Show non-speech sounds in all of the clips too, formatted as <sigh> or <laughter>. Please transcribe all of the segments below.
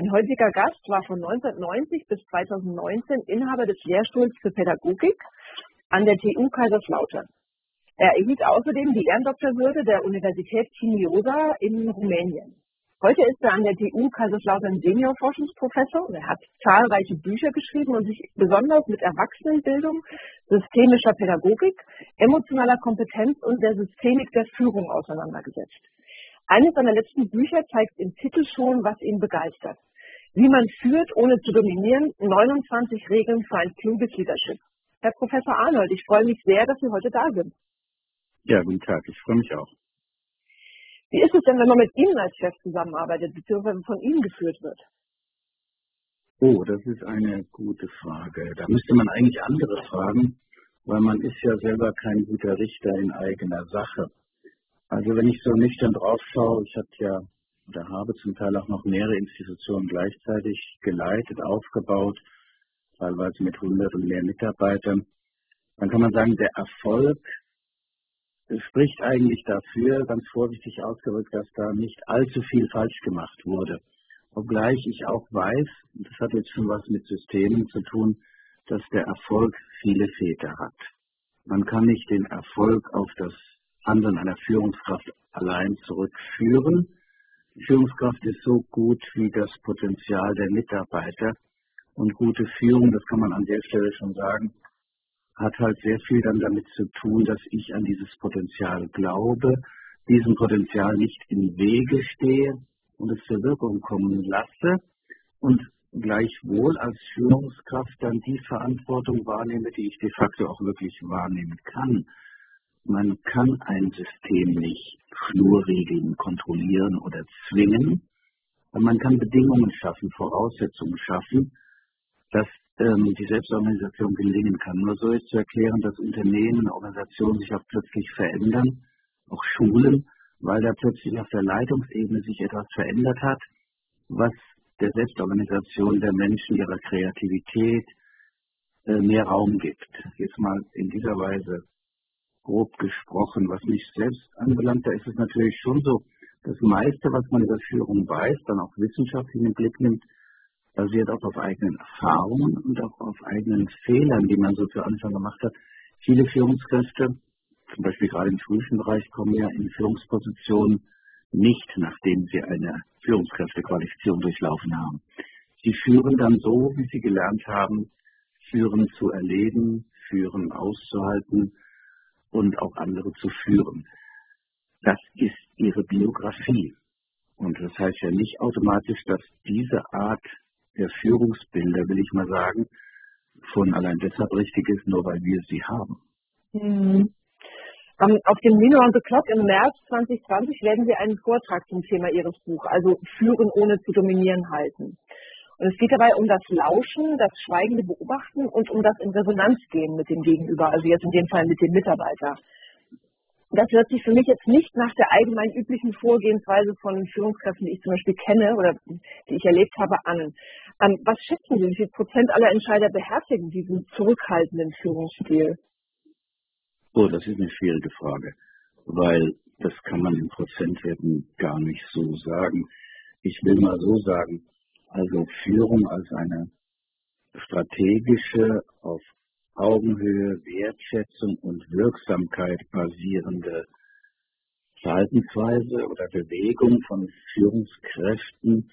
Mein heutiger Gast war von 1990 bis 2019 Inhaber des Lehrstuhls für Pädagogik an der TU Kaiserslautern. Er erhielt außerdem die Ehrendoktorwürde der Universität Tiniosa in Rumänien. Heute ist er an der TU Kaiserslautern Seniorforschungsprofessor. Er hat zahlreiche Bücher geschrieben und sich besonders mit Erwachsenenbildung, systemischer Pädagogik, emotionaler Kompetenz und der Systemik der Führung auseinandergesetzt. Eines seiner letzten Bücher zeigt im Titel schon, was ihn begeistert. Wie man führt, ohne zu dominieren, 29 Regeln für ein kluges Leadership. Herr Professor Arnold, ich freue mich sehr, dass Sie heute da sind. Ja, guten Tag, ich freue mich auch. Wie ist es denn, wenn man mit Ihnen als Chef zusammenarbeitet, beziehungsweise von Ihnen geführt wird? Oh, das ist eine gute Frage. Da müsste man eigentlich andere fragen, weil man ist ja selber kein guter Richter in eigener Sache. Also wenn ich so nüchtern drauf schaue, ich hatte ja oder habe zum Teil auch noch mehrere Institutionen gleichzeitig geleitet, aufgebaut, teilweise mit 100 und mehr Mitarbeitern, dann kann man sagen, der Erfolg spricht eigentlich dafür, ganz vorsichtig ausgedrückt, dass da nicht allzu viel falsch gemacht wurde. Obgleich ich auch weiß, das hat jetzt schon was mit Systemen zu tun, dass der Erfolg viele Väter hat. Man kann nicht den Erfolg auf das Handeln einer Führungskraft allein zurückführen. Die Führungskraft ist so gut wie das Potenzial der Mitarbeiter. Und gute Führung, das kann man an der Stelle schon sagen, hat halt sehr viel dann damit zu tun, dass ich an dieses Potenzial glaube, diesem Potenzial nicht im Wege stehe und es zur Wirkung kommen lasse und gleichwohl als Führungskraft dann die Verantwortung wahrnehme, die ich de facto auch wirklich wahrnehmen kann. Man kann ein System nicht Flurregeln kontrollieren oder zwingen, aber man kann Bedingungen schaffen, Voraussetzungen schaffen, dass ähm, die Selbstorganisation gelingen kann. Nur so ist zu erklären, dass Unternehmen, Organisationen sich auch plötzlich verändern, auch Schulen, weil da plötzlich auf der Leitungsebene sich etwas verändert hat, was der Selbstorganisation der Menschen, ihrer Kreativität äh, mehr Raum gibt. Jetzt mal in dieser Weise grob gesprochen, was mich selbst anbelangt, da ist es natürlich schon so, das meiste, was man über Führung weiß, dann auch wissenschaftlich den Blick nimmt, basiert auch auf eigenen Erfahrungen und auch auf eigenen Fehlern, die man so zu Anfang gemacht hat. Viele Führungskräfte, zum Beispiel gerade im schulischen Bereich, kommen ja in Führungspositionen nicht, nachdem sie eine Führungskräftequalifizierung durchlaufen haben. Sie führen dann so, wie sie gelernt haben, führen zu erleben, führen auszuhalten und auch andere zu führen. Das ist ihre Biografie. Und das heißt ja nicht automatisch, dass diese Art der Führungsbilder, will ich mal sagen, von allein deshalb richtig ist, nur weil wir sie haben. Mhm. Um, auf dem Nino on the Clock im März 2020 werden Sie einen Vortrag zum Thema Ihres Buch, also Führen ohne zu dominieren, halten. Und es geht dabei um das Lauschen, das schweigende Beobachten und um das in Resonanz gehen mit dem Gegenüber, also jetzt in dem Fall mit dem Mitarbeiter das hört sich für mich jetzt nicht nach der allgemein üblichen Vorgehensweise von Führungskräften, die ich zum Beispiel kenne oder die ich erlebt habe, an. Was schätzen Sie, wie viel Prozent aller Entscheider beherzigen diesen zurückhaltenden Führungsstil? Oh, das ist eine schwierige Frage, weil das kann man in Prozentwerten gar nicht so sagen. Ich will mal so sagen, also Führung als eine strategische, auf Augenhöhe, Wertschätzung und Wirksamkeit basierende Verhaltensweise oder Bewegung von Führungskräften,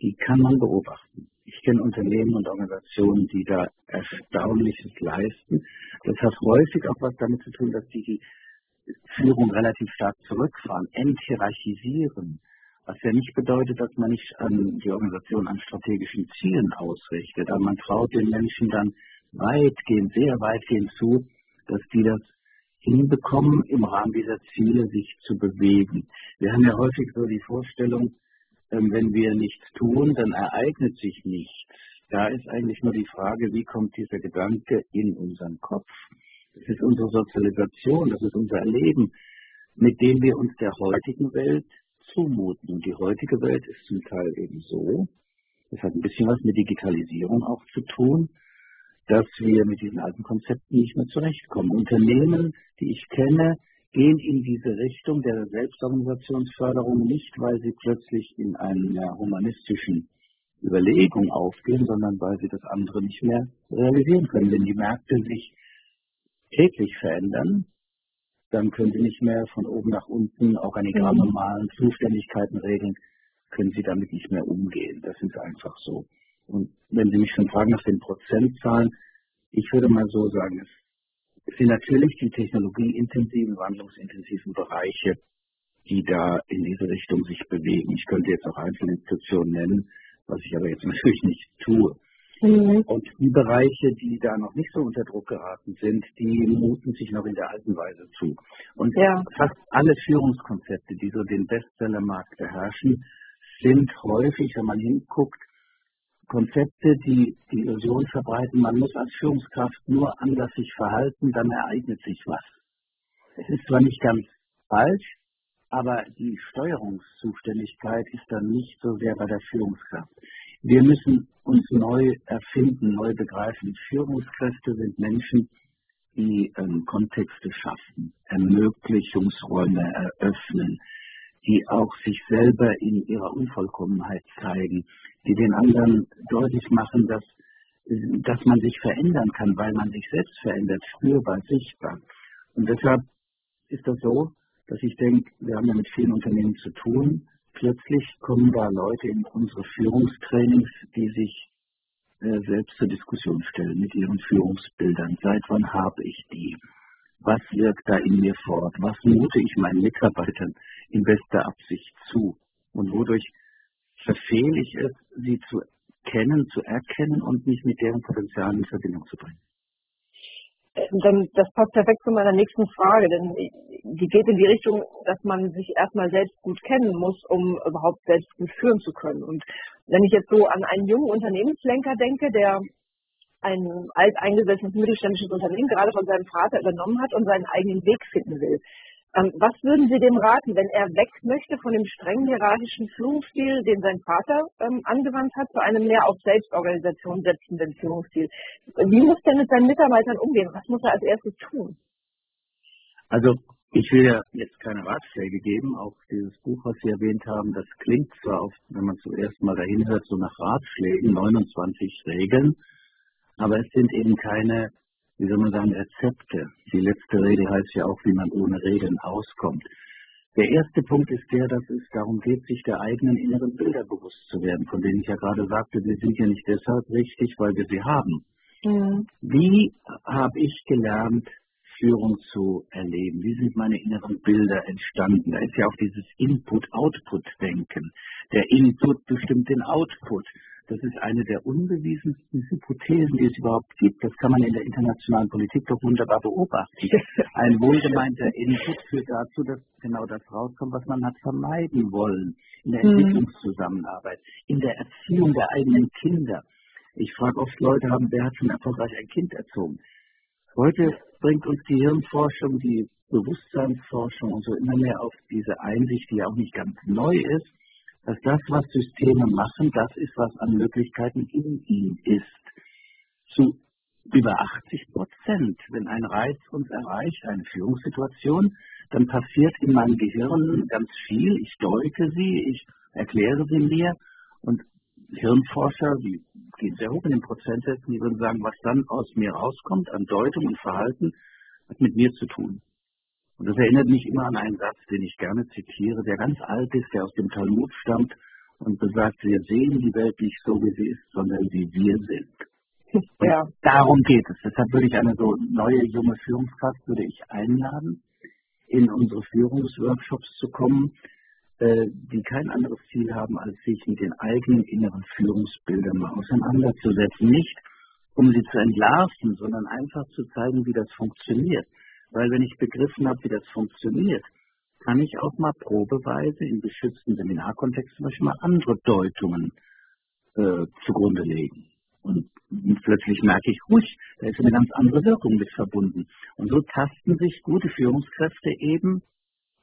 die kann man beobachten. Ich kenne Unternehmen und Organisationen, die da Erstaunliches leisten. Das hat häufig auch was damit zu tun, dass die die Führung relativ stark zurückfahren, enthierarchisieren. Was ja nicht bedeutet, dass man nicht an die Organisation an strategischen Zielen ausrichtet, aber man traut den Menschen dann weitgehend, sehr weitgehend zu, dass die das hinbekommen, im Rahmen dieser Ziele sich zu bewegen. Wir haben ja häufig so die Vorstellung, ähm, wenn wir nichts tun, dann ereignet sich nichts. Da ist eigentlich nur die Frage, wie kommt dieser Gedanke in unseren Kopf? Das ist unsere Sozialisation, das ist unser Erleben, mit dem wir uns der heutigen Welt zumuten. Und die heutige Welt ist zum Teil eben so, das hat ein bisschen was mit Digitalisierung auch zu tun, dass wir mit diesen alten Konzepten nicht mehr zurechtkommen. Unternehmen, die ich kenne, gehen in diese Richtung der Selbstorganisationsförderung nicht, weil sie plötzlich in einer humanistischen Überlegung aufgehen, sondern weil sie das andere nicht mehr realisieren können. Wenn die Märkte sich täglich verändern, dann können sie nicht mehr von oben nach unten Organigramme mhm. malen, Zuständigkeiten regeln, können sie damit nicht mehr umgehen. Das ist einfach so. Und wenn Sie mich schon fragen nach den Prozentzahlen, ich würde mal so sagen, es sind natürlich die technologieintensiven, wandlungsintensiven Bereiche, die da in diese Richtung sich bewegen. Ich könnte jetzt auch einzelne Institutionen nennen, was ich aber jetzt <laughs> natürlich nicht tue. Mhm. Und die Bereiche, die da noch nicht so unter Druck geraten sind, die muten sich noch in der alten Weise zu. Und ja. fast alle Führungskonzepte, die so den Bestsellermarkt beherrschen, sind häufig, wenn man hinguckt, Konzepte, die die Illusion verbreiten, man muss als Führungskraft nur anders sich verhalten, dann ereignet sich was. Es ist zwar nicht ganz falsch, aber die Steuerungszuständigkeit ist dann nicht so sehr bei der Führungskraft. Wir müssen uns neu erfinden, neu begreifen. Führungskräfte sind Menschen, die ähm, Kontexte schaffen, Ermöglichungsräume eröffnen, die auch sich selber in ihrer Unvollkommenheit zeigen, die den anderen deutlich machen, dass, dass man sich verändern kann, weil man sich selbst verändert, spürbar, sichtbar. Und deshalb ist das so, dass ich denke, wir haben ja mit vielen Unternehmen zu tun. Plötzlich kommen da Leute in unsere Führungstrainings, die sich äh, selbst zur Diskussion stellen mit ihren Führungsbildern. Seit wann habe ich die? Was wirkt da in mir fort? Was mute ich meinen Mitarbeitern in bester Absicht zu? Und wodurch verfehle ich es, sie zu kennen, zu erkennen und mich mit deren Potenzial in Verbindung zu bringen? Dann, das passt perfekt zu meiner nächsten Frage, denn die geht in die Richtung, dass man sich erstmal selbst gut kennen muss, um überhaupt selbst gut führen zu können. Und wenn ich jetzt so an einen jungen Unternehmenslenker denke, der ein alteingesessenes mittelständisches Unternehmen gerade von seinem Vater übernommen hat und seinen eigenen Weg finden will, ähm, was würden Sie dem raten, wenn er weg möchte von dem strengen hierarchischen Führungsstil, den sein Vater ähm, angewandt hat, zu einem mehr auf Selbstorganisation setzenden Führungsstil? Wie muss er mit seinen Mitarbeitern umgehen? Was muss er als erstes tun? Also ich will ja jetzt keine Ratschläge geben. Auch dieses Buch, was Sie erwähnt haben, das klingt zwar, oft, wenn man zuerst mal dahin hört, so nach Ratschlägen, 29 Regeln, aber es sind eben keine wie soll man sagen, Rezepte. Die letzte Regel heißt ja auch, wie man ohne Regeln auskommt. Der erste Punkt ist der, dass es darum geht, sich der eigenen inneren Bilder bewusst zu werden, von denen ich ja gerade sagte, wir sind ja nicht deshalb richtig, weil wir sie haben. Mhm. Wie habe ich gelernt, Führung zu erleben? Wie sind meine inneren Bilder entstanden? Da ist ja auch dieses Input-Output-Denken. Der Input bestimmt den Output. Das ist eine der unbewiesensten Hypothesen, die es überhaupt gibt. Das kann man in der internationalen Politik doch wunderbar beobachten. Ein wohlgemeinter Input führt dazu, dass genau das rauskommt, was man hat vermeiden wollen. In der mhm. Entwicklungszusammenarbeit, in der Erziehung der eigenen Kinder. Ich frage oft Leute, haben, wer hat schon erfolgreich ein Kind erzogen? Heute bringt uns die Hirnforschung, die Bewusstseinsforschung und so immer mehr auf diese Einsicht, die ja auch nicht ganz neu ist, dass das, was Systeme machen, das ist, was an Möglichkeiten in ihnen ist. Zu über 80 Prozent. Wenn ein Reiz uns erreicht, eine Führungssituation, dann passiert in meinem Gehirn ganz viel. Ich deute sie, ich erkläre sie mir und Hirnforscher, die gehen sehr hoch in den Prozentsätzen, die würden sagen, was dann aus mir rauskommt an Deutung und Verhalten, hat mit mir zu tun. Und das erinnert mich immer an einen Satz, den ich gerne zitiere, der ganz alt ist, der aus dem Talmud stammt und besagt, wir sehen die Welt nicht so, wie sie ist, sondern wie wir sind. <laughs> Ja. darum geht es. Deshalb würde ich eine so neue junge Führungskraft würde ich einladen, in unsere Führungsworkshops zu kommen, äh, die kein anderes Ziel haben, als sich mit den eigenen inneren Führungsbildern mal auseinanderzusetzen. Nicht, um sie zu entlarven, sondern einfach zu zeigen, wie das funktioniert. Weil wenn ich begriffen habe, wie das funktioniert, kann ich auch mal probeweise in geschützten Seminarkontext zum Beispiel mal andere Deutungen äh, zugrunde legen. Und plötzlich merke ich, ruhig, da ist eine ganz andere Wirkung mit verbunden. Und so tasten sich gute Führungskräfte eben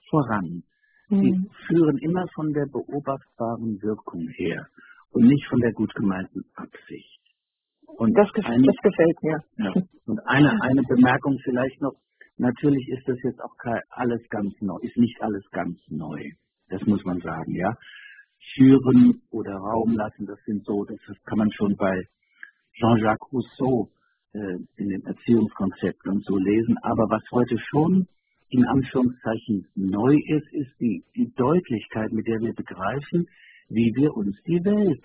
voran. Sie mhm. führen immer von der beobachtbaren Wirkung her und nicht von der gut gemeinten Absicht. Und das, eine, das gefällt mir. Ja. Und eine, eine Bemerkung vielleicht noch, Natürlich ist das jetzt auch alles ganz neu, ist nicht alles ganz neu. Das muss man sagen, ja. führen oder Raum lassen. Das sind so, das kann man schon bei Jean-Jacques Rousseau äh, in den Erziehungskonzepten und so lesen. Aber was heute schon in Anführungszeichen neu ist, ist die, die Deutlichkeit, mit der wir begreifen, wie wir uns die Welt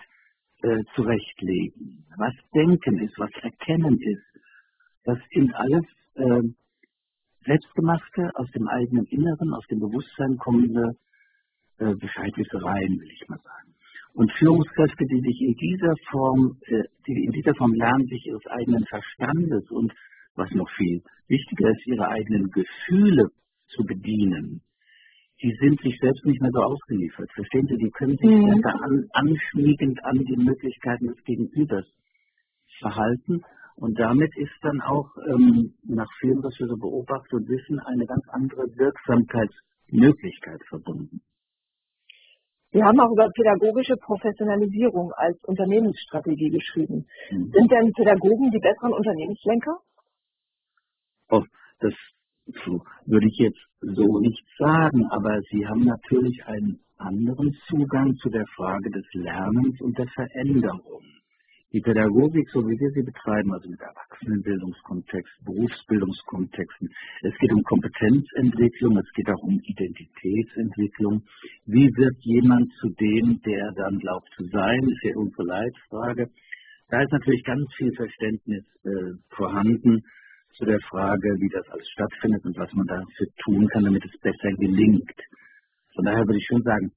äh, zurechtlegen. Was Denken ist, was Erkennen ist. Das sind alles äh, selbstgemachte, aus dem eigenen Inneren, aus dem Bewusstsein kommende äh, Bescheidwissereien, will ich mal sagen. Und Führungskräfte, die sich in dieser Form, äh, die in dieser Form lernen, sich ihres eigenen Verstandes und was noch viel wichtiger ist, ihre eigenen Gefühle zu bedienen, die sind sich selbst nicht mehr so ausgeliefert. Verstehen Sie, die können sich mhm. besser an, anschmiegend an die Möglichkeiten des Gegenübers verhalten. Und damit ist dann auch ähm, nach vielem, was wir so beobachten und wissen, eine ganz andere Wirksamkeitsmöglichkeit verbunden. Sie haben auch über pädagogische Professionalisierung als Unternehmensstrategie geschrieben. Mhm. Sind denn Pädagogen die besseren Unternehmenslenker? Oh, das würde ich jetzt so nicht sagen, aber sie haben natürlich einen anderen Zugang zu der Frage des Lernens und der Veränderung. Die Pädagogik, so wie wir sie betreiben, also mit Erwachsenenbildungskontext, Berufsbildungskontexten, es geht um Kompetenzentwicklung, es geht auch um Identitätsentwicklung. Wie wird jemand zu dem, der dann glaubt zu sein, ist ja unsere Leitfrage. Da ist natürlich ganz viel Verständnis äh, vorhanden zu der Frage, wie das alles stattfindet und was man dafür tun kann, damit es besser gelingt. Von daher würde ich schon sagen,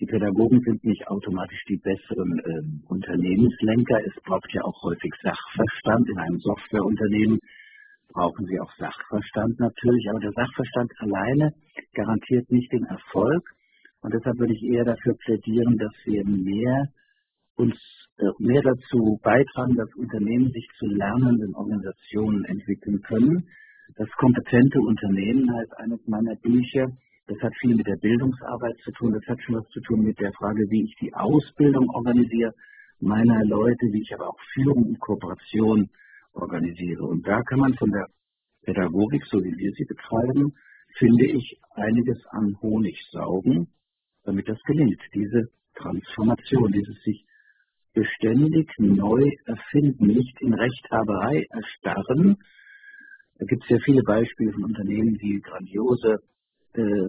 die Pädagogen sind nicht automatisch die besseren äh, Unternehmenslenker. Es braucht ja auch häufig Sachverstand. In einem Softwareunternehmen brauchen sie auch Sachverstand natürlich, aber der Sachverstand alleine garantiert nicht den Erfolg. Und deshalb würde ich eher dafür plädieren, dass wir mehr uns äh, mehr dazu beitragen, dass Unternehmen sich zu lernenden Organisationen entwickeln können. Das kompetente Unternehmen heißt eines meiner Bücher, das hat viel mit der Bildungsarbeit zu tun. Das hat schon was zu tun mit der Frage, wie ich die Ausbildung organisiere meiner Leute, wie ich aber auch Führung und Kooperation organisiere. Und da kann man von der Pädagogik, so wie wir sie betreiben, finde ich, einiges an Honig saugen, damit das gelingt. Diese Transformation, dieses sich beständig neu erfinden, nicht in Rechthaberei erstarren. Da gibt es ja viele Beispiele von Unternehmen, die grandiose äh,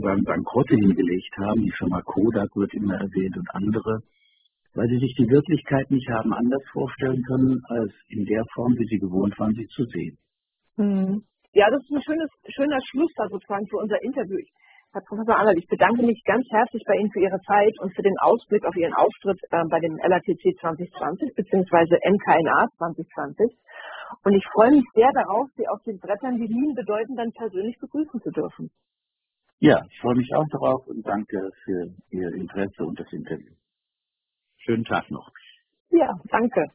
sagen, Bankrotte hingelegt haben. Die Firma Kodak wird immer erwähnt und andere, weil sie sich die Wirklichkeit nicht haben anders vorstellen können, als in der Form, wie sie gewohnt waren, sie zu sehen. Hm. Ja, das ist ein schönes, schöner Schluss da sozusagen für unser Interview. Herr Professor Arnold, ich bedanke mich ganz herzlich bei Ihnen für Ihre Zeit und für den Ausblick auf Ihren Auftritt äh, bei dem LATC 2020 bzw. MKNA 2020. Und ich freue mich sehr darauf, Sie auf den Brettern, die Ihnen bedeuten, dann persönlich begrüßen zu dürfen. Ja, ich freue mich auch darauf und danke für Ihr Interesse und das Interview. Schönen Tag noch. Ja, danke.